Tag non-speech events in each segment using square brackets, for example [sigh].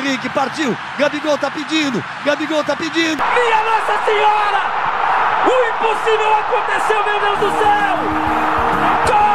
Henrique partiu. Gabigol tá pedindo. Gabigol tá pedindo. Minha Nossa Senhora! O impossível aconteceu, meu Deus do céu! Gol!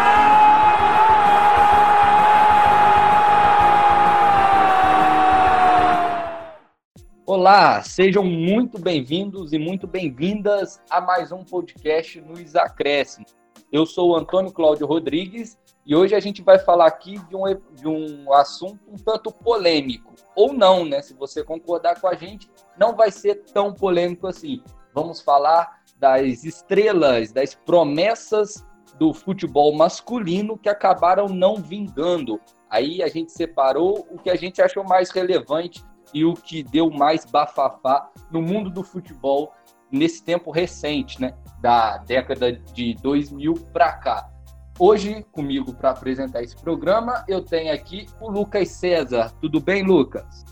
Olá, sejam muito bem-vindos e muito bem-vindas a mais um podcast nos Acréscimos. Eu sou o Antônio Cláudio Rodrigues e hoje a gente vai falar aqui de um, de um assunto um tanto polêmico. Ou não, né? Se você concordar com a gente, não vai ser tão polêmico assim. Vamos falar das estrelas, das promessas do futebol masculino que acabaram não vingando. Aí a gente separou o que a gente achou mais relevante e o que deu mais bafafá no mundo do futebol nesse tempo recente, né? Da década de 2000 para cá. Hoje, comigo para apresentar esse programa, eu tenho aqui o Lucas César. Tudo bem, Lucas?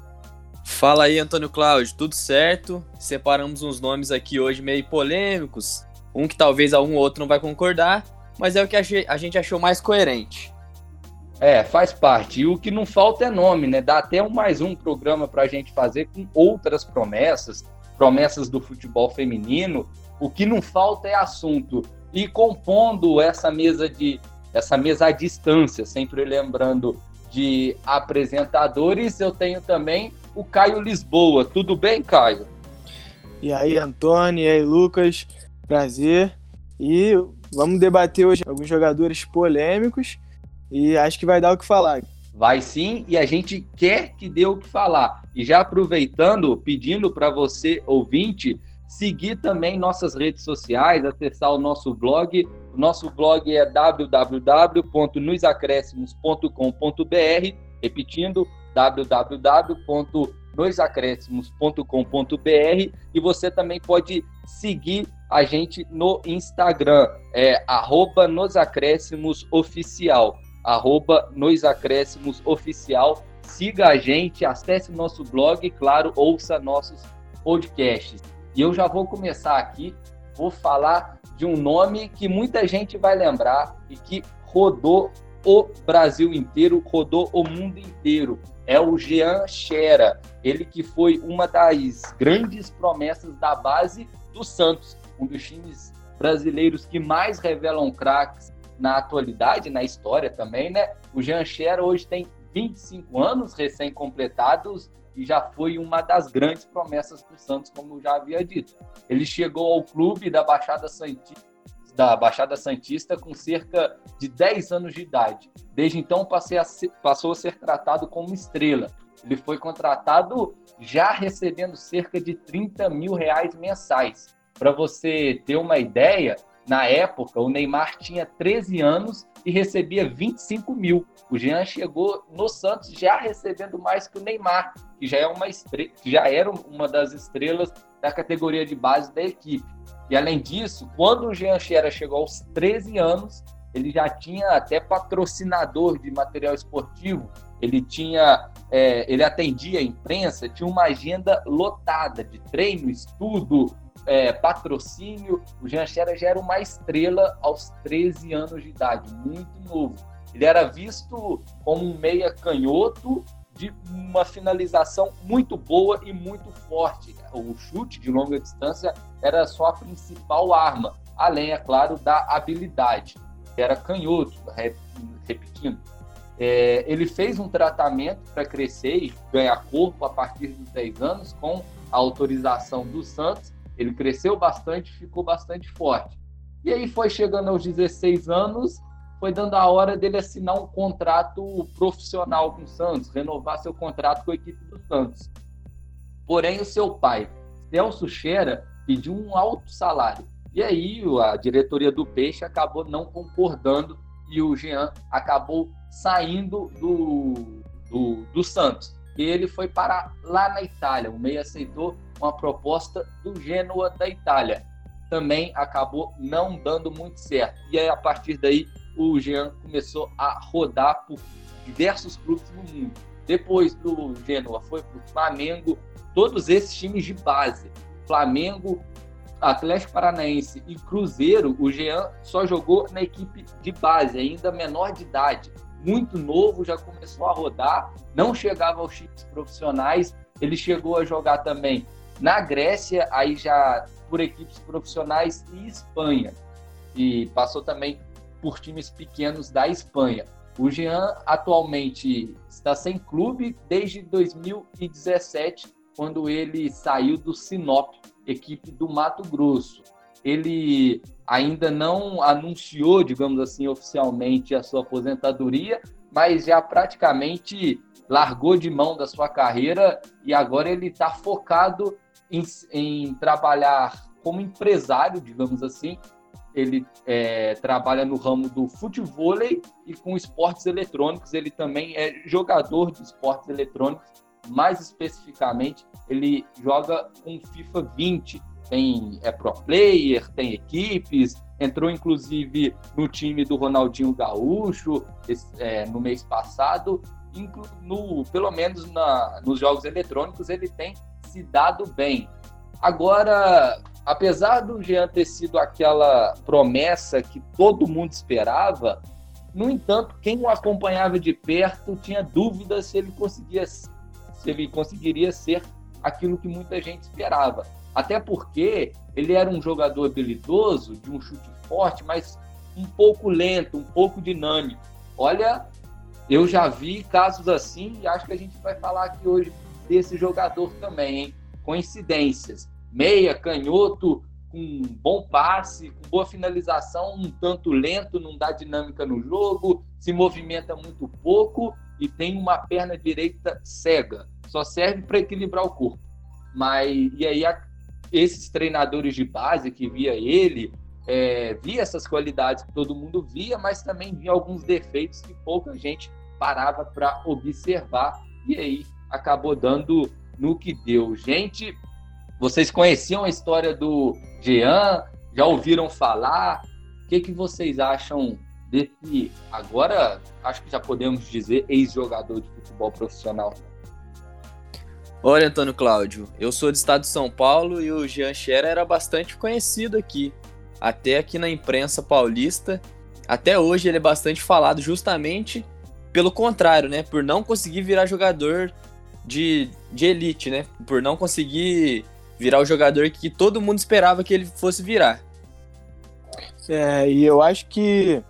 Fala aí, Antônio Cláudio, tudo certo? Separamos uns nomes aqui hoje meio polêmicos, um que talvez algum outro não vai concordar, mas é o que a gente achou mais coerente. É, faz parte. E o que não falta é nome, né? Dá até um, mais um programa para a gente fazer com outras promessas, promessas do futebol feminino. O que não falta é assunto. E compondo essa mesa de essa mesa à distância, sempre lembrando de apresentadores, eu tenho também o Caio Lisboa. Tudo bem, Caio? E aí, Antônio, e aí, Lucas? Prazer. E vamos debater hoje alguns jogadores polêmicos e acho que vai dar o que falar. Vai sim, e a gente quer que dê o que falar. E já aproveitando, pedindo para você, ouvinte, seguir também nossas redes sociais, acessar o nosso blog. O nosso blog é www.nosacréscimos.com.br, repetindo, www.nosacréscimos.com.br e você também pode seguir a gente no Instagram, é arroba nosacréscimosoficial arroba Nos Acréscimos Oficial. Siga a gente, acesse nosso blog e, claro, ouça nossos podcasts. E eu já vou começar aqui, vou falar de um nome que muita gente vai lembrar e que rodou o Brasil inteiro, rodou o mundo inteiro. É o Jean Xera, ele que foi uma das grandes promessas da base do Santos, um dos times brasileiros que mais revelam craques na atualidade, na história também, né? O Jean Cher hoje tem 25 anos recém-completados e já foi uma das grandes promessas do Santos, como eu já havia dito. Ele chegou ao clube da Baixada Santista, da Baixada Santista com cerca de 10 anos de idade. Desde então a ser, passou a ser tratado como estrela. Ele foi contratado já recebendo cerca de 30 mil reais mensais. Para você ter uma ideia, na época, o Neymar tinha 13 anos e recebia 25 mil. O Jean chegou no Santos já recebendo mais que o Neymar, que já, é uma estrela, que já era uma das estrelas da categoria de base da equipe. E além disso, quando o Jean Xera chegou aos 13 anos, ele já tinha até patrocinador de material esportivo. Ele tinha, é, ele atendia a imprensa, tinha uma agenda lotada de treino, estudo, é, patrocínio. O Jean Xera já era uma estrela aos 13 anos de idade, muito novo. Ele era visto como um meia canhoto de uma finalização muito boa e muito forte. O chute de longa distância era só a principal arma, além, é claro, da habilidade. Era canhoto, repetindo. É, ele fez um tratamento para crescer e ganhar corpo a partir dos 10 anos com a autorização do Santos ele cresceu bastante, ficou bastante forte. E aí foi chegando aos 16 anos, foi dando a hora dele assinar um contrato profissional com o Santos, renovar seu contrato com a equipe do Santos. Porém, o seu pai, Celso Xera, pediu um alto salário. E aí a diretoria do Peixe acabou não concordando e o Jean acabou saindo do, do, do Santos. E ele foi para lá na Itália. O Meia aceitou uma proposta do Genoa da Itália. Também acabou não dando muito certo. E aí, a partir daí, o Jean começou a rodar por diversos clubes no mundo. Depois do Genoa, foi para o Flamengo, todos esses times de base. Flamengo, Atlético Paranaense e Cruzeiro, o Jean só jogou na equipe de base, ainda menor de idade. muito novo, já começou a rodar, não chegava aos times profissionais, ele chegou a jogar também na Grécia, aí já por equipes profissionais e Espanha. E passou também por times pequenos da Espanha. O Jean atualmente está sem clube desde 2017, quando ele saiu do Sinop, equipe do Mato Grosso. Ele ainda não anunciou, digamos assim, oficialmente a sua aposentadoria, mas já praticamente largou de mão da sua carreira e agora ele está focado em, em, trabalhar como empresário, digamos assim. Ele é, trabalha no ramo do futebol e com esportes eletrônicos. Ele também é jogador de esportes eletrônicos. Mais especificamente, ele joga com FIFA 20. Tem é pro player, tem equipes, entrou inclusive no time do Ronaldinho Gaúcho esse, é, no mês passado no, pelo menos na, nos jogos eletrônicos, ele tem se dado bem. Agora, apesar do Jean ter sido aquela promessa que todo mundo esperava, no entanto, quem o acompanhava de perto tinha dúvidas se ele conseguia se ele conseguiria ser aquilo que muita gente esperava. Até porque ele era um jogador habilidoso, de um chute forte, mas um pouco lento, um pouco dinâmico. Olha eu já vi casos assim e acho que a gente vai falar aqui hoje desse jogador também, hein? Coincidências. Meia, canhoto, com bom passe, com boa finalização, um tanto lento, não dá dinâmica no jogo, se movimenta muito pouco e tem uma perna direita cega. Só serve para equilibrar o corpo. Mas e aí a, esses treinadores de base que via ele, é, via essas qualidades que todo mundo via, mas também via alguns defeitos que pouca gente parava para observar e aí acabou dando no que deu. Gente, vocês conheciam a história do Jean? Já ouviram falar? O que, que vocês acham desse, agora acho que já podemos dizer, ex-jogador de futebol profissional? Olha, Antônio Cláudio, eu sou do estado de São Paulo e o Jean Scherer era bastante conhecido aqui até aqui na imprensa paulista. Até hoje ele é bastante falado justamente pelo contrário, né? Por não conseguir virar jogador de, de elite, né? Por não conseguir virar o jogador que todo mundo esperava que ele fosse virar. É, e eu acho que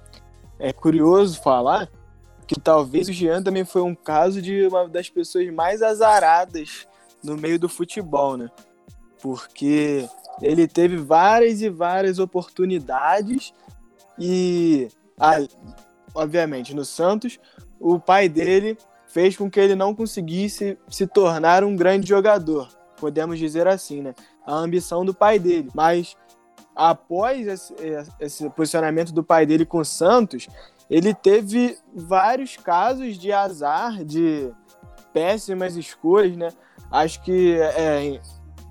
é curioso falar que talvez o Jean também foi um caso de uma das pessoas mais azaradas no meio do futebol, né? Porque ele teve várias e várias oportunidades e, ah, obviamente, no Santos, o pai dele fez com que ele não conseguisse se tornar um grande jogador, podemos dizer assim, né? A ambição do pai dele. Mas após esse, esse posicionamento do pai dele com o Santos, ele teve vários casos de azar, de péssimas escolhas, né? Acho que é,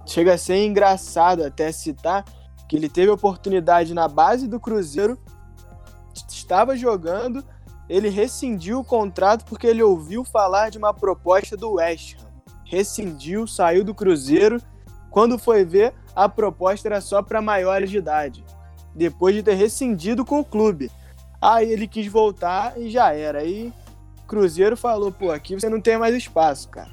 chega a ser engraçado até citar que ele teve oportunidade na base do Cruzeiro, estava jogando, ele rescindiu o contrato porque ele ouviu falar de uma proposta do West Ham. Rescindiu, saiu do Cruzeiro. Quando foi ver, a proposta era só para maiores de idade. Depois de ter rescindido com o clube. Aí ele quis voltar e já era. Aí Cruzeiro falou: pô, aqui você não tem mais espaço, cara.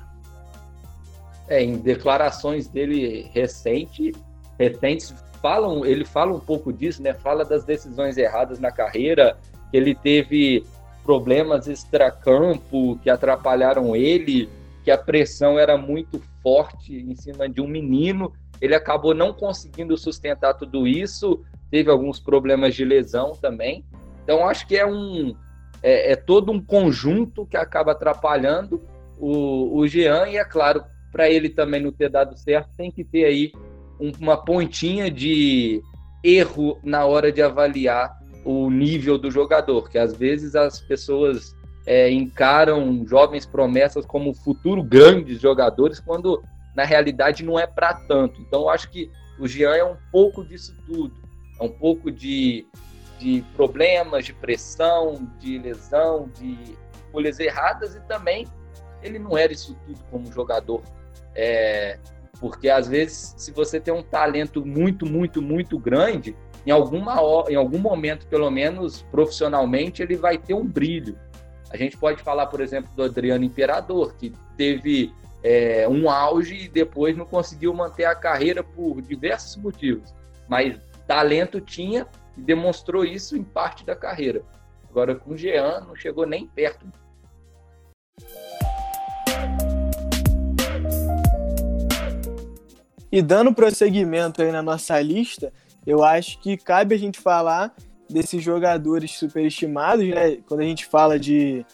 É, em declarações dele recente, recentes, falam, ele fala um pouco disso, né? Fala das decisões erradas na carreira, que ele teve problemas extracampo que atrapalharam ele, que a pressão era muito forte em cima de um menino. Ele acabou não conseguindo sustentar tudo isso, teve alguns problemas de lesão também. Então acho que é um é, é todo um conjunto que acaba atrapalhando o, o Jean e é claro para ele também não ter dado certo, tem que ter aí um, uma pontinha de erro na hora de avaliar o nível do jogador, que às vezes as pessoas é, encaram jovens promessas como futuro grandes jogadores, quando na realidade não é para tanto. Então eu acho que o Jean é um pouco disso tudo, é um pouco de, de problemas, de pressão, de lesão, de escolhas erradas e também ele não era isso tudo como jogador é, porque às vezes, se você tem um talento muito, muito, muito grande, em, alguma, em algum momento, pelo menos profissionalmente, ele vai ter um brilho. A gente pode falar, por exemplo, do Adriano Imperador, que teve é, um auge e depois não conseguiu manter a carreira por diversos motivos. Mas talento tinha e demonstrou isso em parte da carreira. Agora com o Jean não chegou nem perto. E dando prosseguimento aí na nossa lista, eu acho que cabe a gente falar desses jogadores superestimados, né? Quando a gente fala de,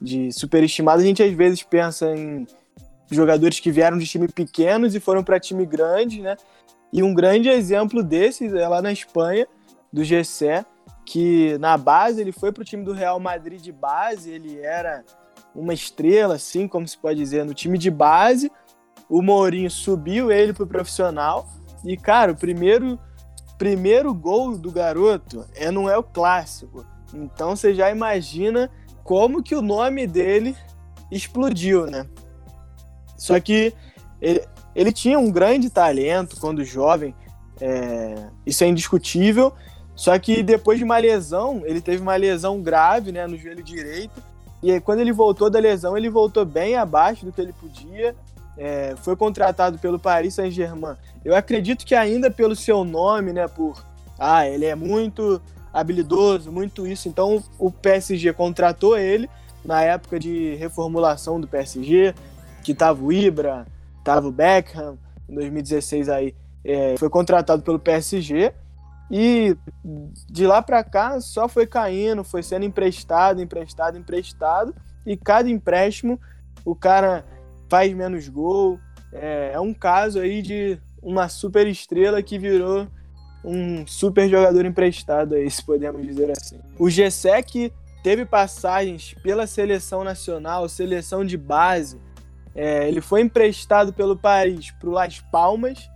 de superestimados, a gente às vezes pensa em jogadores que vieram de time pequenos e foram para time grande, né? E um grande exemplo desses é lá na Espanha, do Gessé, que na base ele foi para o time do Real Madrid de base, ele era uma estrela, assim como se pode dizer, no time de base. O Mourinho subiu ele para o profissional e, cara, o primeiro, primeiro gol do garoto é não é o clássico. Então você já imagina como que o nome dele explodiu, né? Só que ele, ele tinha um grande talento quando jovem, é, isso é indiscutível. Só que depois de uma lesão, ele teve uma lesão grave né, no joelho direito. E aí, quando ele voltou da lesão, ele voltou bem abaixo do que ele podia. É, foi contratado pelo Paris Saint-Germain. Eu acredito que ainda pelo seu nome, né, por ah, ele é muito habilidoso, muito isso. Então o PSG contratou ele na época de reformulação do PSG, que tava o Ibra, tava o Beckham, em 2016 aí é, foi contratado pelo PSG e de lá para cá só foi caindo, foi sendo emprestado, emprestado, emprestado. E cada empréstimo o cara faz menos gol. É, é um caso aí de uma super estrela que virou um super jogador emprestado aí, se podemos dizer assim. O Gessec teve passagens pela seleção nacional, seleção de base. É, ele foi emprestado pelo Paris para o Las Palmas,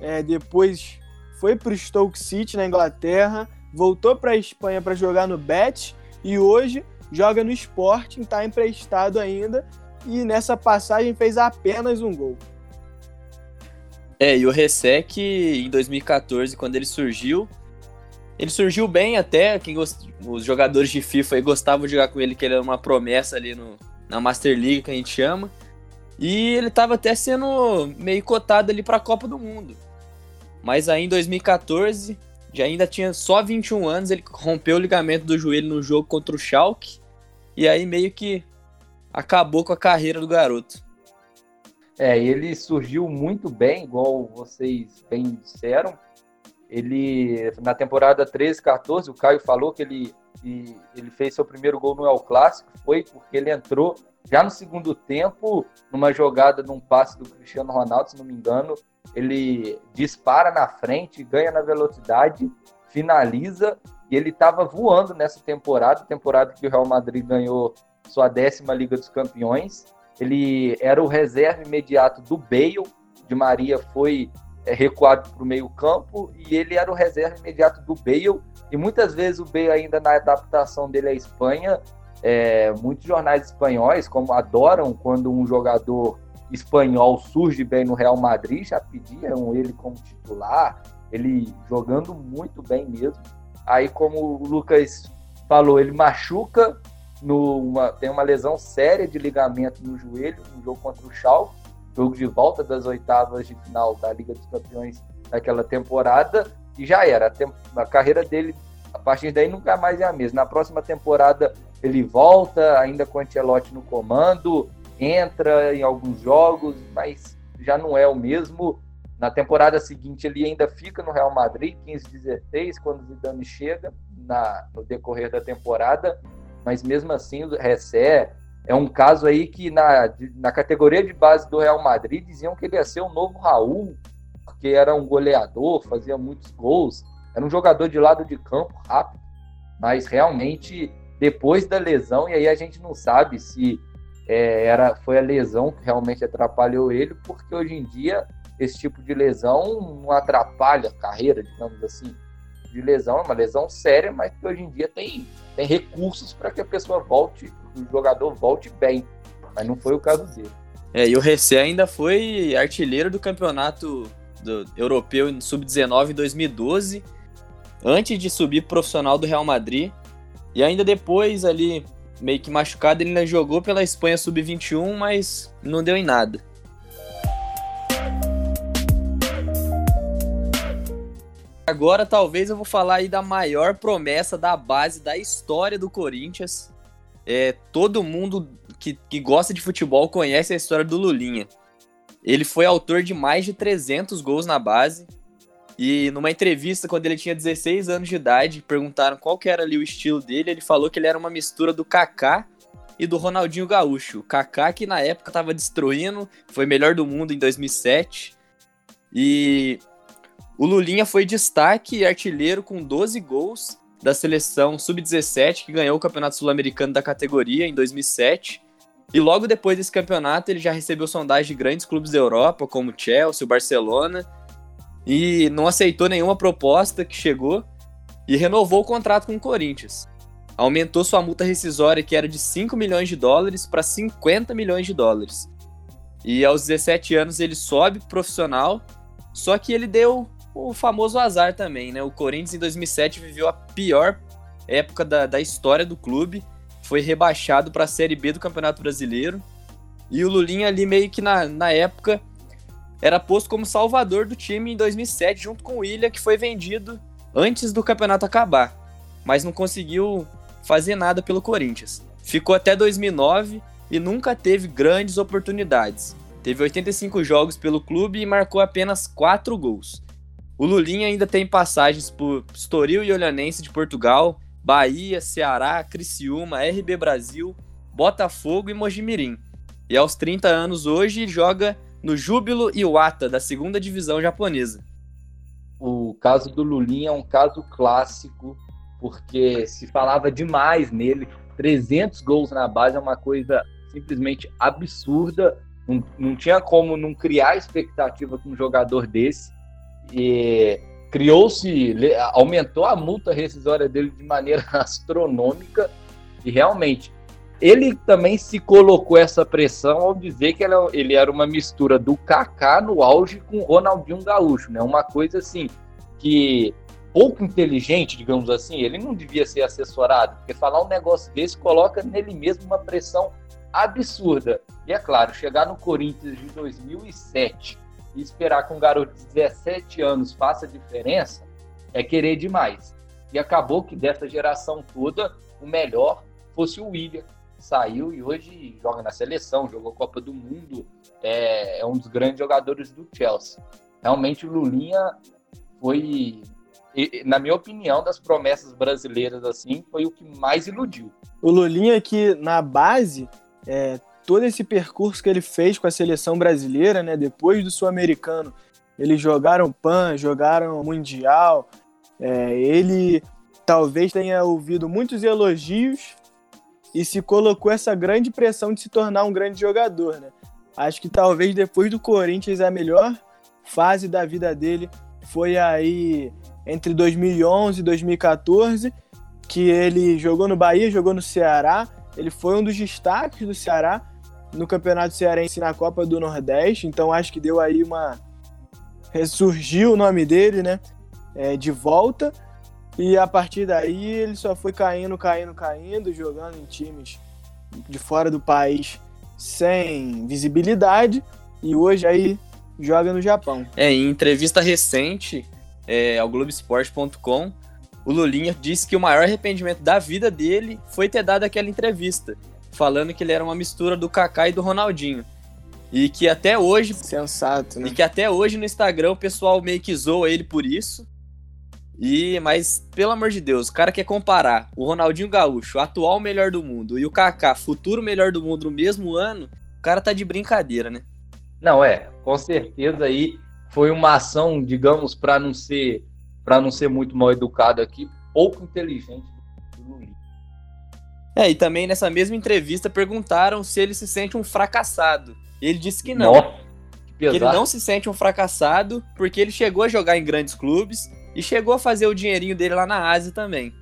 é, depois foi para o Stoke City na Inglaterra, voltou para a Espanha para jogar no Betis e hoje joga no Sporting, está emprestado ainda e nessa passagem fez apenas um gol. É, e o Resec em 2014, quando ele surgiu, ele surgiu bem até, quem gost... os jogadores de FIFA gostavam de jogar com ele, que ele era uma promessa ali no... na Master League, que a gente chama. E ele estava até sendo meio cotado ali para a Copa do Mundo. Mas aí em 2014, já ainda tinha só 21 anos, ele rompeu o ligamento do joelho no jogo contra o Schalke. E aí meio que acabou com a carreira do garoto. É, ele surgiu muito bem, igual vocês bem disseram. Ele, na temporada 13, 14, o Caio falou que ele, ele fez seu primeiro gol no El Clássico, foi porque ele entrou já no segundo tempo, numa jogada, num passe do Cristiano Ronaldo, se não me engano, ele dispara na frente, ganha na velocidade, finaliza e ele estava voando nessa temporada, temporada que o Real Madrid ganhou sua décima Liga dos Campeões. Ele era o reserva imediato do Bale, de Maria foi é, recuado para o meio campo e ele era o reserva imediato do Bale. E muitas vezes o Bale ainda na adaptação dele à Espanha, é, muitos jornais espanhóis como adoram quando um jogador espanhol surge bem no Real Madrid, já pediam ele como titular, ele jogando muito bem mesmo. Aí, como o Lucas falou, ele machuca, tem uma lesão séria de ligamento no joelho, no jogo contra o Schalke, jogo de volta das oitavas de final da Liga dos Campeões daquela temporada, e já era. A, a carreira dele, a partir daí, nunca mais é a mesma. Na próxima temporada, ele volta, ainda com o Ancelotti no comando, entra em alguns jogos, mas já não é o mesmo. Na temporada seguinte, ele ainda fica no Real Madrid, 15-16, quando o Zidane chega na, no decorrer da temporada, mas mesmo assim o Ressé é um caso aí que na, na categoria de base do Real Madrid diziam que ele ia ser o novo Raul, porque era um goleador, fazia muitos gols, era um jogador de lado de campo rápido, mas realmente depois da lesão, e aí a gente não sabe se é, era, foi a lesão que realmente atrapalhou ele, porque hoje em dia esse tipo de lesão não atrapalha a carreira, digamos assim, de lesão, é uma lesão séria, mas que hoje em dia tem, tem recursos para que a pessoa volte, o jogador volte bem, mas não foi o caso dele. É, e o Recé ainda foi artilheiro do campeonato do, europeu sub-19 em 2012, antes de subir profissional do Real Madrid, e ainda depois ali meio que machucado, ele ainda jogou pela Espanha Sub-21, mas não deu em nada. Agora talvez eu vou falar aí da maior promessa da base da história do Corinthians. É, todo mundo que, que gosta de futebol conhece a história do Lulinha. Ele foi autor de mais de 300 gols na base. E numa entrevista, quando ele tinha 16 anos de idade, perguntaram qual que era ali o estilo dele. Ele falou que ele era uma mistura do Kaká e do Ronaldinho Gaúcho. O Kaká que na época estava destruindo, foi melhor do mundo em 2007. E o Lulinha foi destaque e artilheiro com 12 gols da seleção sub-17 que ganhou o Campeonato Sul-Americano da categoria em 2007. E logo depois desse campeonato ele já recebeu sondagem de grandes clubes da Europa, como Chelsea, Barcelona, e não aceitou nenhuma proposta que chegou e renovou o contrato com o Corinthians. Aumentou sua multa rescisória, que era de 5 milhões de dólares, para 50 milhões de dólares. E aos 17 anos ele sobe profissional, só que ele deu o famoso azar também, né? O Corinthians em 2007 viveu a pior época da, da história do clube, foi rebaixado para a Série B do Campeonato Brasileiro. E o Lulinha ali meio que na, na época era posto como salvador do time em 2007 junto com o William, que foi vendido antes do campeonato acabar, mas não conseguiu fazer nada pelo Corinthians. Ficou até 2009 e nunca teve grandes oportunidades. Teve 85 jogos pelo clube e marcou apenas 4 gols. O Lulinha ainda tem passagens por Estoril e Olhanense de Portugal, Bahia, Ceará, Criciúma, RB Brasil, Botafogo e Mojimirim. E aos 30 anos hoje joga no Júbilo Iwata, da segunda divisão japonesa. O caso do Lulinha é um caso clássico, porque se falava demais nele. 300 gols na base é uma coisa simplesmente absurda. Não, não tinha como não criar expectativa com um jogador desse e criou-se, aumentou a multa rescisória dele de maneira [laughs] astronômica e realmente ele também se colocou essa pressão ao dizer que ele era uma mistura do Kaká no auge com o Ronaldinho Gaúcho, né? Uma coisa assim que pouco inteligente, digamos assim, ele não devia ser assessorado, porque falar um negócio desse coloca nele mesmo uma pressão absurda. E é claro, chegar no Corinthians de 2007 e esperar que um garoto de 17 anos faça diferença é querer demais. E acabou que dessa geração toda, o melhor fosse o William. Saiu e hoje joga na seleção, jogou Copa do Mundo, é, é um dos grandes jogadores do Chelsea. Realmente o Lulinha foi, na minha opinião, das promessas brasileiras assim, foi o que mais iludiu. O Lulinha que na base é, todo esse percurso que ele fez com a seleção brasileira, né? Depois do Sul-Americano, eles jogaram PAN, jogaram Mundial. É, ele talvez tenha ouvido muitos elogios e se colocou essa grande pressão de se tornar um grande jogador, né? Acho que talvez depois do Corinthians a melhor fase da vida dele foi aí entre 2011 e 2014, que ele jogou no Bahia, jogou no Ceará. Ele foi um dos destaques do Ceará no Campeonato Cearense na Copa do Nordeste, então acho que deu aí uma. ressurgiu o nome dele, né? É, de volta. E a partir daí ele só foi caindo, caindo, caindo, jogando em times de fora do país sem visibilidade. E hoje aí joga no Japão. É, em entrevista recente é, ao Globoesporte.com, o Lulinha disse que o maior arrependimento da vida dele foi ter dado aquela entrevista falando que ele era uma mistura do Kaká e do Ronaldinho. E que até hoje. Sensato, né? E que até hoje no Instagram o pessoal meio que zoa ele por isso. E, mas, pelo amor de Deus, o cara quer comparar o Ronaldinho Gaúcho, atual melhor do mundo, e o Kaká, futuro melhor do mundo no mesmo ano, o cara tá de brincadeira, né? Não, é, com certeza aí foi uma ação, digamos, para não ser para não ser muito mal educado aqui, pouco inteligente do Lulinha. É, e também nessa mesma entrevista perguntaram se ele se sente um fracassado. E ele disse que não. Nossa, que, que ele não se sente um fracassado porque ele chegou a jogar em grandes clubes e chegou a fazer o dinheirinho dele lá na Ásia também.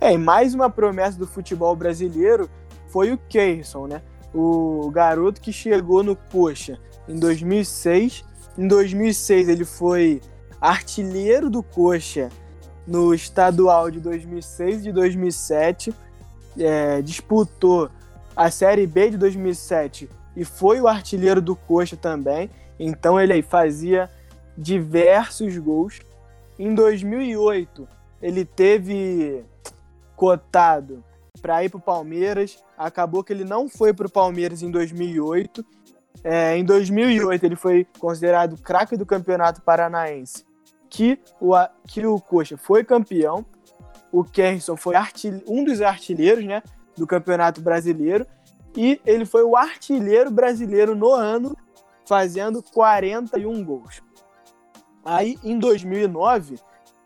É, e mais uma promessa do futebol brasileiro foi o Keirson, né? O garoto que chegou no Coxa em 2006. Em 2006 ele foi artilheiro do Coxa no estadual de 2006 e de 2007, é, disputou a Série B de 2007 e foi o artilheiro do Coxa também. Então ele fazia diversos gols. Em 2008, ele teve cotado para ir para o Palmeiras. Acabou que ele não foi para o Palmeiras em 2008. É, em 2008, ele foi considerado craque do Campeonato Paranaense, que o, que o Coxa foi campeão. O Kerson foi um dos artilheiros né, do Campeonato Brasileiro. E ele foi o artilheiro brasileiro no ano, fazendo 41 gols. Aí, em 2009,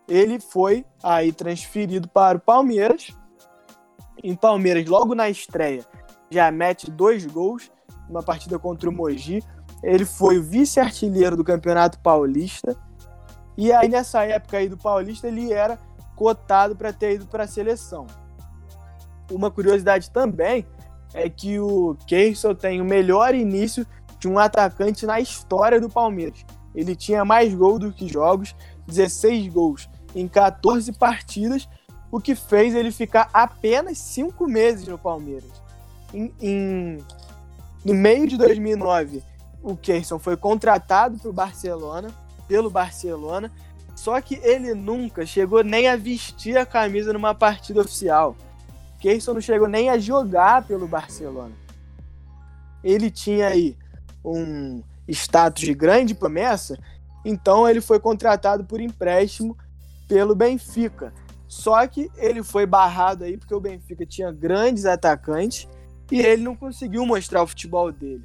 ele foi aí transferido para o Palmeiras. Em Palmeiras, logo na estreia, já mete dois gols, uma partida contra o Mogi. Ele foi o vice-artilheiro do Campeonato Paulista. E aí, nessa época aí do Paulista, ele era cotado para ter ido para a seleção. Uma curiosidade também é que o Keirson tem o melhor início de um atacante na história do Palmeiras. Ele tinha mais gols do que jogos, 16 gols em 14 partidas, o que fez ele ficar apenas 5 meses no Palmeiras. Em, em, no meio de 2009, o Keirson foi contratado para o Barcelona, pelo Barcelona, só que ele nunca chegou nem a vestir a camisa numa partida oficial. Keirson não chegou nem a jogar pelo Barcelona. Ele tinha aí um status de grande promessa, então ele foi contratado por empréstimo pelo Benfica. Só que ele foi barrado aí porque o Benfica tinha grandes atacantes e ele não conseguiu mostrar o futebol dele.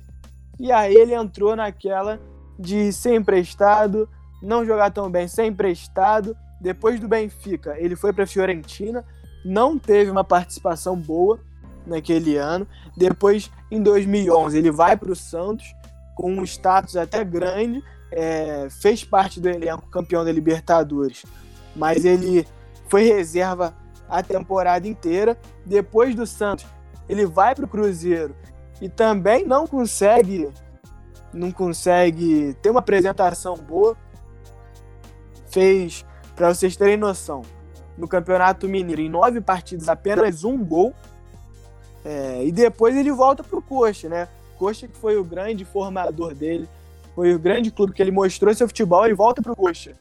E aí ele entrou naquela de ser emprestado, não jogar tão bem, ser emprestado. Depois do Benfica, ele foi para a Fiorentina, não teve uma participação boa naquele ano. Depois, em 2011, ele vai para o Santos com um status até grande, é, fez parte do elenco campeão da Libertadores, mas ele foi reserva a temporada inteira. Depois do Santos, ele vai para o Cruzeiro e também não consegue não consegue ter uma apresentação boa. Fez, para vocês terem noção, no Campeonato Mineiro, em nove partidas, apenas um gol. É, e depois ele volta para o Coxa, né? Coxa que foi o grande formador dele, foi o grande clube que ele mostrou seu futebol, ele volta para o Coxa.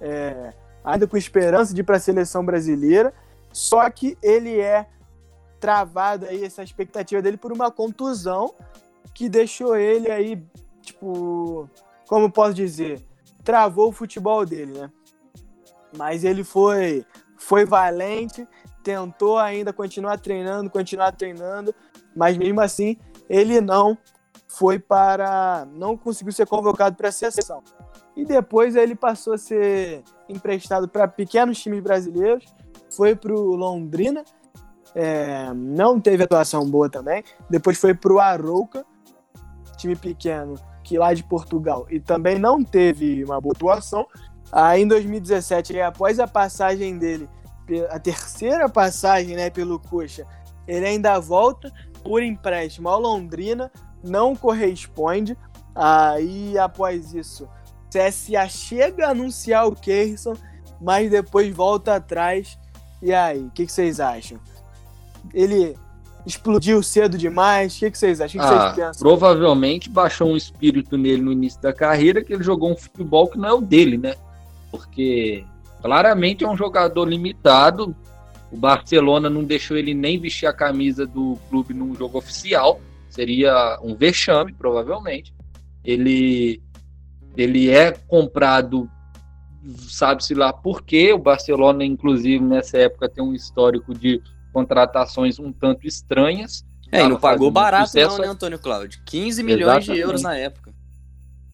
É, ainda com esperança de ir para a seleção brasileira, só que ele é travado aí, essa expectativa dele, por uma contusão que deixou ele aí, tipo, como posso dizer, travou o futebol dele, né? Mas ele foi, foi valente, tentou ainda continuar treinando, continuar treinando, mas mesmo assim ele não foi para. não conseguiu ser convocado para a seleção. E depois ele passou a ser emprestado para pequenos times brasileiros, foi para o Londrina, é, não teve atuação boa também. Depois foi para o Arouca, time pequeno, que lá de Portugal, e também não teve uma boa atuação. Aí em 2017, após a passagem dele, a terceira passagem né, pelo Coxa, ele ainda volta por empréstimo ao Londrina, não corresponde. Aí após isso, CSA chega a anunciar o Kerson, mas depois volta atrás. E aí, o que, que, vocês acham? Ele explodiu cedo demais? O que, que vocês acham? O que, ah, vocês pensam? Provavelmente baixou um espírito nele no início da carreira que ele jogou um futebol que não é o dele, né? porque claramente é um jogador limitado. O Barcelona não deixou ele nem vestir a camisa do clube num jogo oficial, seria um vexame, provavelmente. Ele, ele é comprado, sabe-se lá por quê. O Barcelona, inclusive, nessa época tem um histórico de contratações um tanto estranhas. É, e não pagou barato não, né, Antônio Cláudio? 15 milhões Exatamente. de euros na época.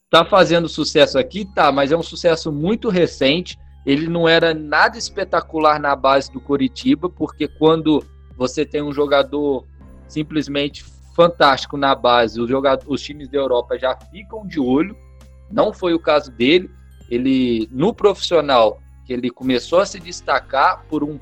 Tá fazendo sucesso aqui? Tá, mas é um sucesso muito recente. Ele não era nada espetacular na base do Coritiba, porque quando você tem um jogador simplesmente fantástico na base, os, jogadores, os times da Europa já ficam de olho. Não foi o caso dele. Ele, no profissional, que ele começou a se destacar por um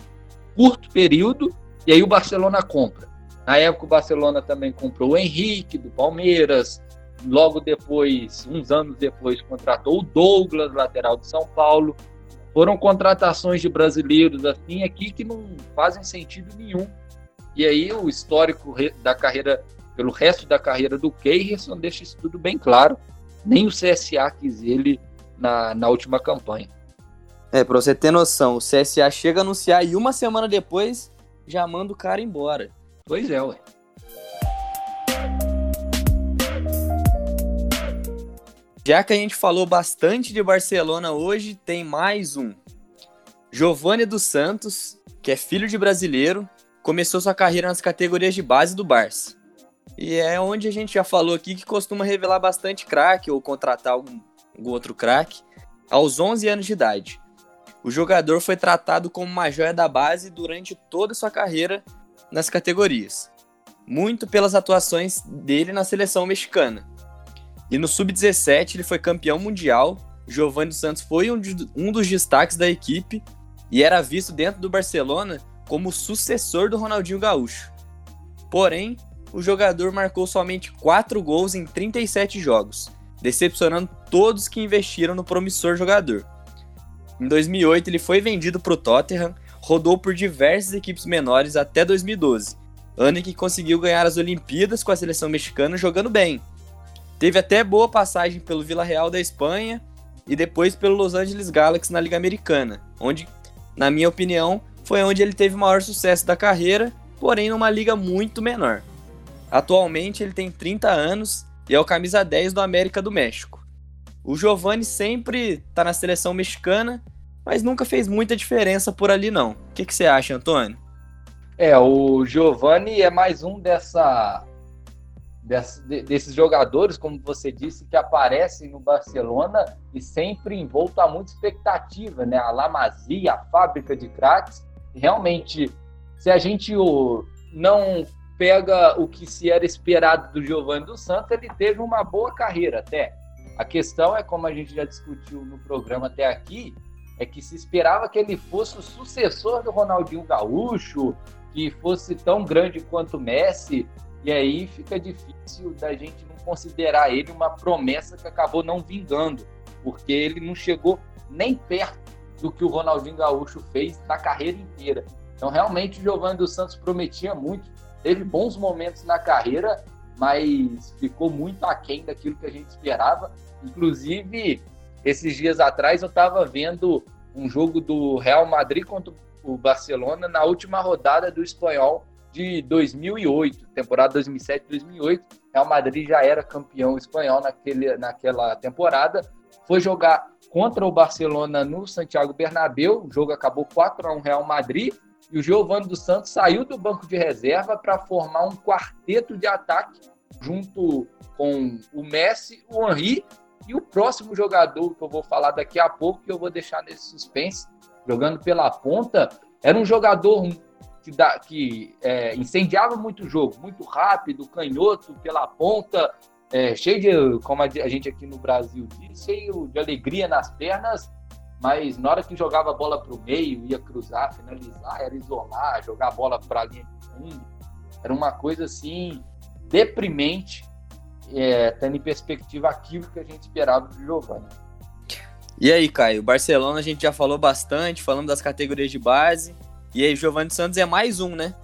curto período, e aí o Barcelona compra. Na época, o Barcelona também comprou o Henrique, do Palmeiras, logo depois, uns anos depois, contratou o Douglas, lateral de São Paulo. Foram contratações de brasileiros assim aqui que não fazem sentido nenhum. E aí o histórico da carreira, pelo resto da carreira do Keirson, deixa isso tudo bem claro. Nem o CSA quis ele na, na última campanha. É, pra você ter noção, o CSA chega a anunciar e uma semana depois já manda o cara embora. Pois é, ué. Já que a gente falou bastante de Barcelona hoje, tem mais um. Giovanni dos Santos, que é filho de brasileiro, começou sua carreira nas categorias de base do Barça. E é onde a gente já falou aqui que costuma revelar bastante craque ou contratar algum, algum outro craque aos 11 anos de idade. O jogador foi tratado como uma joia da base durante toda sua carreira nas categorias, muito pelas atuações dele na seleção mexicana. E no sub-17 ele foi campeão mundial. Giovanni Santos foi um, de, um dos destaques da equipe e era visto dentro do Barcelona como sucessor do Ronaldinho Gaúcho. Porém, o jogador marcou somente 4 gols em 37 jogos, decepcionando todos que investiram no promissor jogador. Em 2008, ele foi vendido para o Tottenham, rodou por diversas equipes menores até 2012, ano em que conseguiu ganhar as Olimpíadas com a seleção mexicana jogando bem, Teve até boa passagem pelo Vila Real da Espanha e depois pelo Los Angeles Galaxy na Liga Americana, onde, na minha opinião, foi onde ele teve o maior sucesso da carreira, porém numa liga muito menor. Atualmente ele tem 30 anos e é o camisa 10 do América do México. O Giovani sempre está na seleção mexicana, mas nunca fez muita diferença por ali não. O que, você acha, Antônio? É, o Giovani é mais um dessa desses jogadores, como você disse, que aparecem no Barcelona e sempre envolto a muita expectativa, né? A Lamazia, a fábrica de craques. Realmente, se a gente não pega o que se era esperado do Giovanni dos Santos, ele teve uma boa carreira até. A questão é, como a gente já discutiu no programa até aqui, é que se esperava que ele fosse o sucessor do Ronaldinho Gaúcho, que fosse tão grande quanto Messi, e aí fica difícil da gente não considerar ele uma promessa que acabou não vingando, porque ele não chegou nem perto do que o Ronaldinho Gaúcho fez na carreira inteira. Então, realmente, o Giovanni dos Santos prometia muito, teve bons momentos na carreira, mas ficou muito aquém daquilo que a gente esperava. Inclusive, esses dias atrás, eu estava vendo um jogo do Real Madrid contra o Barcelona na última rodada do Espanhol de 2008, temporada 2007-2008. Real Madrid já era campeão espanhol naquele, naquela temporada. Foi jogar contra o Barcelona no Santiago Bernabéu. O jogo acabou 4 a 1 Real Madrid. E o Giovanni dos Santos saiu do banco de reserva para formar um quarteto de ataque junto com o Messi, o Henry e o próximo jogador que eu vou falar daqui a pouco, que eu vou deixar nesse suspense, jogando pela ponta, era um jogador que, dá, que é, incendiava muito o jogo, muito rápido, canhoto pela ponta, é, cheio de, como a gente aqui no Brasil diz, cheio de alegria nas pernas, mas na hora que jogava a bola para o meio, ia cruzar, finalizar, era isolar, jogar a bola para a linha de fundo, era uma coisa assim deprimente, é, tendo em perspectiva aquilo que a gente esperava do Giovanni. E aí, Caio, Barcelona a gente já falou bastante, falando das categorias de base. E aí, Giovanni Santos é mais um, né?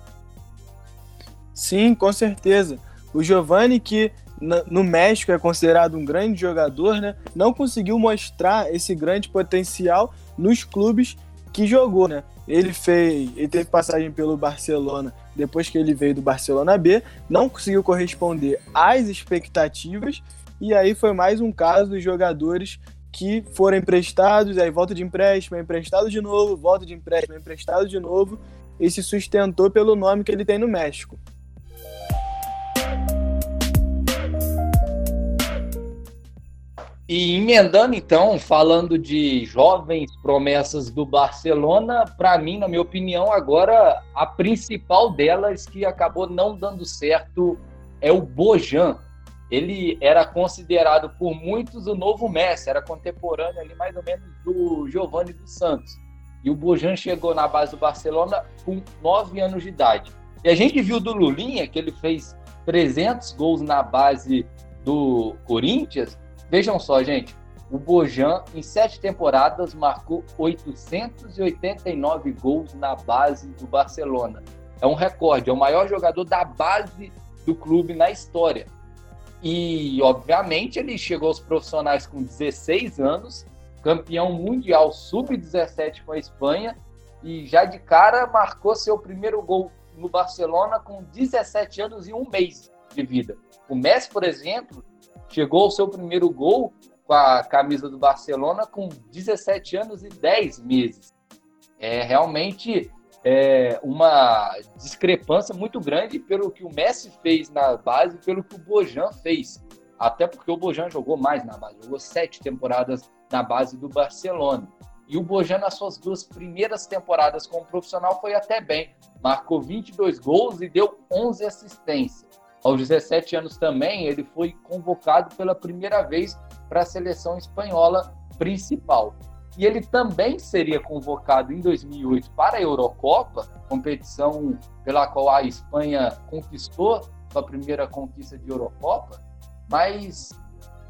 Sim, com certeza. O Giovanni, que no México é considerado um grande jogador, né? Não conseguiu mostrar esse grande potencial nos clubes que jogou, né? Ele fez, ele teve passagem pelo Barcelona depois que ele veio do Barcelona B, não conseguiu corresponder às expectativas e aí foi mais um caso dos jogadores que foram emprestados, aí volta de empréstimo, é emprestado de novo, volta de empréstimo, é emprestado de novo, e se sustentou pelo nome que ele tem no México. E emendando então, falando de jovens promessas do Barcelona, para mim, na minha opinião, agora a principal delas que acabou não dando certo é o Bojan, ele era considerado por muitos o novo Messi, era contemporâneo ali mais ou menos do Giovanni dos Santos. E o Bojan chegou na base do Barcelona com 9 anos de idade. E a gente viu do Lulinha que ele fez 300 gols na base do Corinthians, vejam só, gente, o Bojan, em sete temporadas, marcou 889 gols na base do Barcelona. É um recorde, é o maior jogador da base do clube na história. E, obviamente, ele chegou aos profissionais com 16 anos, campeão mundial sub-17 com a Espanha, e já de cara marcou seu primeiro gol no Barcelona com 17 anos e um mês de vida. O Messi, por exemplo, chegou ao seu primeiro gol com a camisa do Barcelona com 17 anos e 10 meses. É realmente é, uma discrepância muito grande pelo que o Messi fez na base e pelo que o Bojan fez. Até porque o Bojan jogou mais na base, jogou sete temporadas na base do Barcelona. E o Bojan, nas suas duas primeiras temporadas como profissional, foi até bem. Marcou 22 gols e deu 11 assistências. Aos 17 anos também, ele foi convocado pela primeira vez para a seleção espanhola principal. E ele também seria convocado em 2008 para a Eurocopa, competição pela qual a Espanha conquistou sua primeira conquista de Eurocopa, mas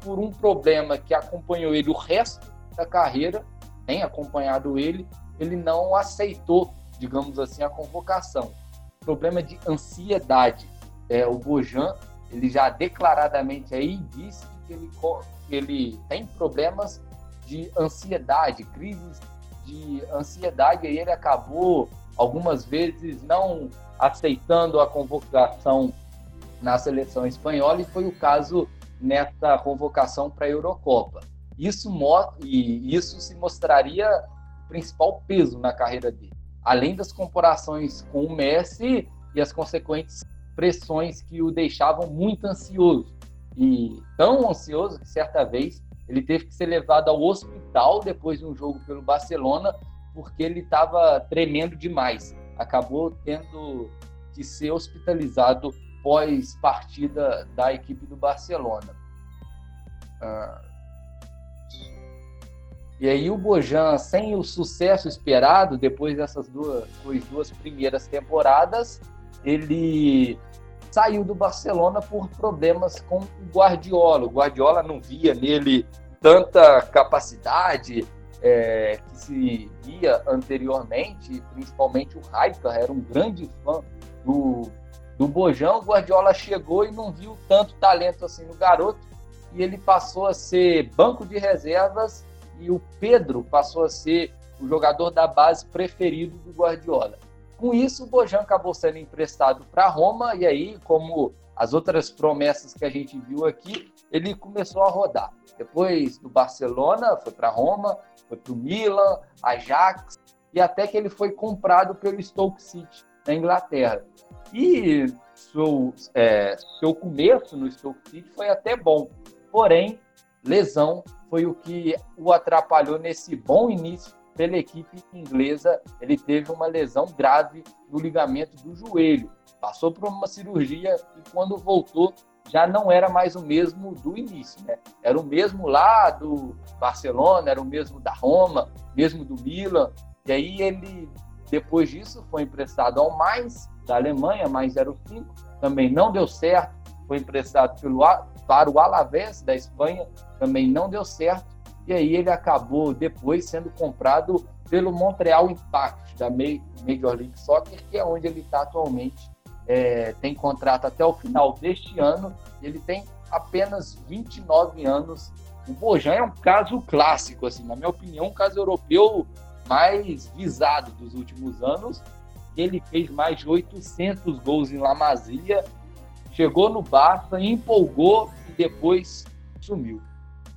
por um problema que acompanhou ele o resto da carreira, tem acompanhado ele, ele não aceitou, digamos assim, a convocação. Problema de ansiedade. É, o Bojan, ele já declaradamente aí disse que ele ele tem problemas de ansiedade, crises de ansiedade, e ele acabou algumas vezes não aceitando a convocação na seleção espanhola, e foi o caso nessa convocação para a Eurocopa. Isso, e isso se mostraria o principal peso na carreira dele. Além das comparações com o Messi e as consequentes pressões que o deixavam muito ansioso e tão ansioso que certa vez ele teve que ser levado ao hospital depois de um jogo pelo Barcelona porque ele estava tremendo demais. Acabou tendo que ser hospitalizado pós partida da equipe do Barcelona. Ah. E aí o Bojan, sem o sucesso esperado depois dessas duas, duas primeiras temporadas, ele saiu do Barcelona por problemas com o Guardiola. O Guardiola não via nele tanta capacidade é, que se via anteriormente, principalmente o Raika era um grande fã do, do Bojão. O Guardiola chegou e não viu tanto talento assim no garoto e ele passou a ser banco de reservas e o Pedro passou a ser o jogador da base preferido do Guardiola. Com isso, o Bojan acabou sendo emprestado para Roma e aí, como as outras promessas que a gente viu aqui, ele começou a rodar. Depois do Barcelona, foi para Roma, foi para o Milan, Ajax, e até que ele foi comprado pelo Stoke City, na Inglaterra. E seu, é, seu começo no Stoke City foi até bom, porém, lesão foi o que o atrapalhou nesse bom início pela equipe inglesa, ele teve uma lesão grave no ligamento do joelho. Passou por uma cirurgia e quando voltou já não era mais o mesmo do início, né? Era o mesmo lá do Barcelona, era o mesmo da Roma, mesmo do Milan. E aí ele, depois disso, foi emprestado ao Mais, da Alemanha, mais 05, também não deu certo. Foi emprestado pelo, para o Alavés, da Espanha, também não deu certo e aí ele acabou depois sendo comprado pelo Montreal Impact, da Major League Soccer, que é onde ele está atualmente. É, tem contrato até o final deste ano, ele tem apenas 29 anos. O Bojan é um caso clássico, assim, na minha opinião, um caso europeu mais visado dos últimos anos. Ele fez mais de 800 gols em La Masia, chegou no Barça, empolgou e depois sumiu.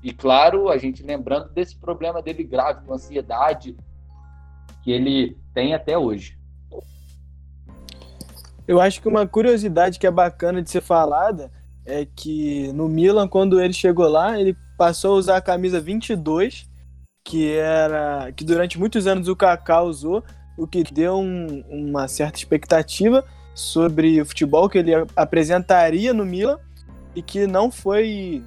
E claro, a gente lembrando desse problema dele grave com ansiedade que ele tem até hoje. Eu acho que uma curiosidade que é bacana de ser falada é que no Milan, quando ele chegou lá, ele passou a usar a camisa 22, que era que durante muitos anos o Kaká usou, o que deu um, uma certa expectativa sobre o futebol que ele apresentaria no Milan e que não foi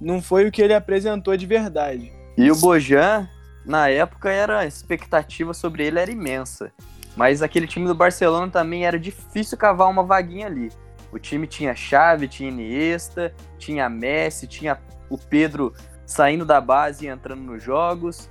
não foi o que ele apresentou de verdade. E o Bojan, na época, era a expectativa sobre ele era imensa. Mas aquele time do Barcelona também era difícil cavar uma vaguinha ali. O time tinha Chave, tinha Iniesta, tinha Messi, tinha o Pedro saindo da base e entrando nos jogos.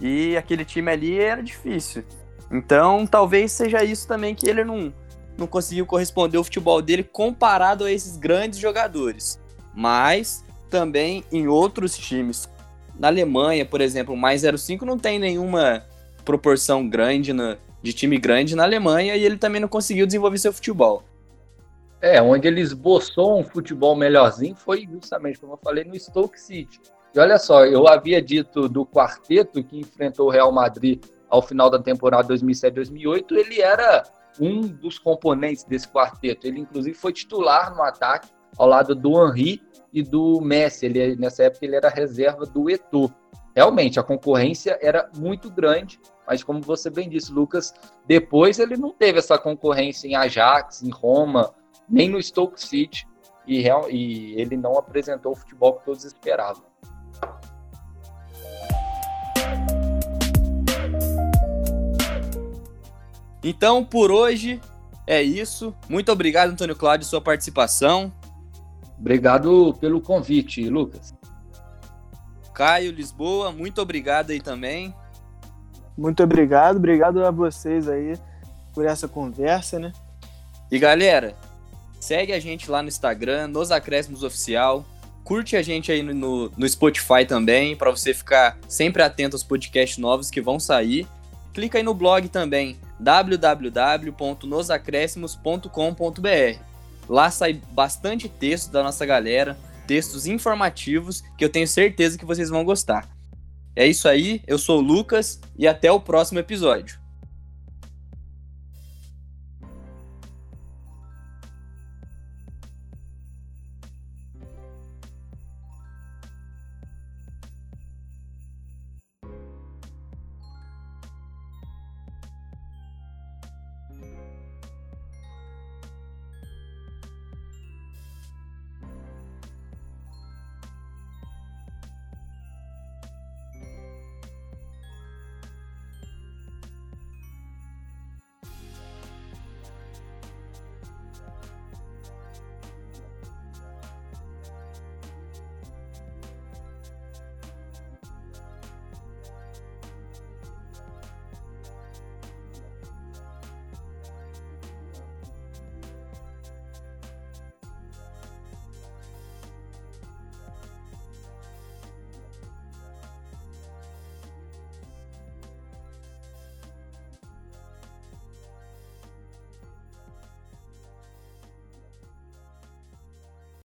E aquele time ali era difícil. Então, talvez seja isso também que ele não, não conseguiu corresponder ao futebol dele comparado a esses grandes jogadores. Mas também em outros times. Na Alemanha, por exemplo, o mais 05 não tem nenhuma proporção grande na, de time grande na Alemanha e ele também não conseguiu desenvolver seu futebol. É, onde ele esboçou um futebol melhorzinho foi justamente, como eu falei, no Stoke City. E olha só, eu havia dito do quarteto que enfrentou o Real Madrid ao final da temporada 2007-2008, ele era um dos componentes desse quarteto. Ele, inclusive, foi titular no ataque ao lado do Henry e do Messi. Ele, nessa época, ele era reserva do Eto'o. Realmente, a concorrência era muito grande, mas como você bem disse, Lucas, depois ele não teve essa concorrência em Ajax, em Roma, nem no Stoke City, e, e ele não apresentou o futebol que todos esperavam. Então, por hoje é isso. Muito obrigado, Antônio Cláudio, sua participação. Obrigado pelo convite, Lucas. Caio Lisboa, muito obrigado aí também. Muito obrigado, obrigado a vocês aí por essa conversa, né? E galera, segue a gente lá no Instagram, nos Acréscimos Oficial. Curte a gente aí no, no Spotify também, para você ficar sempre atento aos podcasts novos que vão sair. Clica aí no blog também, www.nosacréscimos.com.br. Lá sai bastante texto da nossa galera, textos informativos que eu tenho certeza que vocês vão gostar. É isso aí, eu sou o Lucas e até o próximo episódio.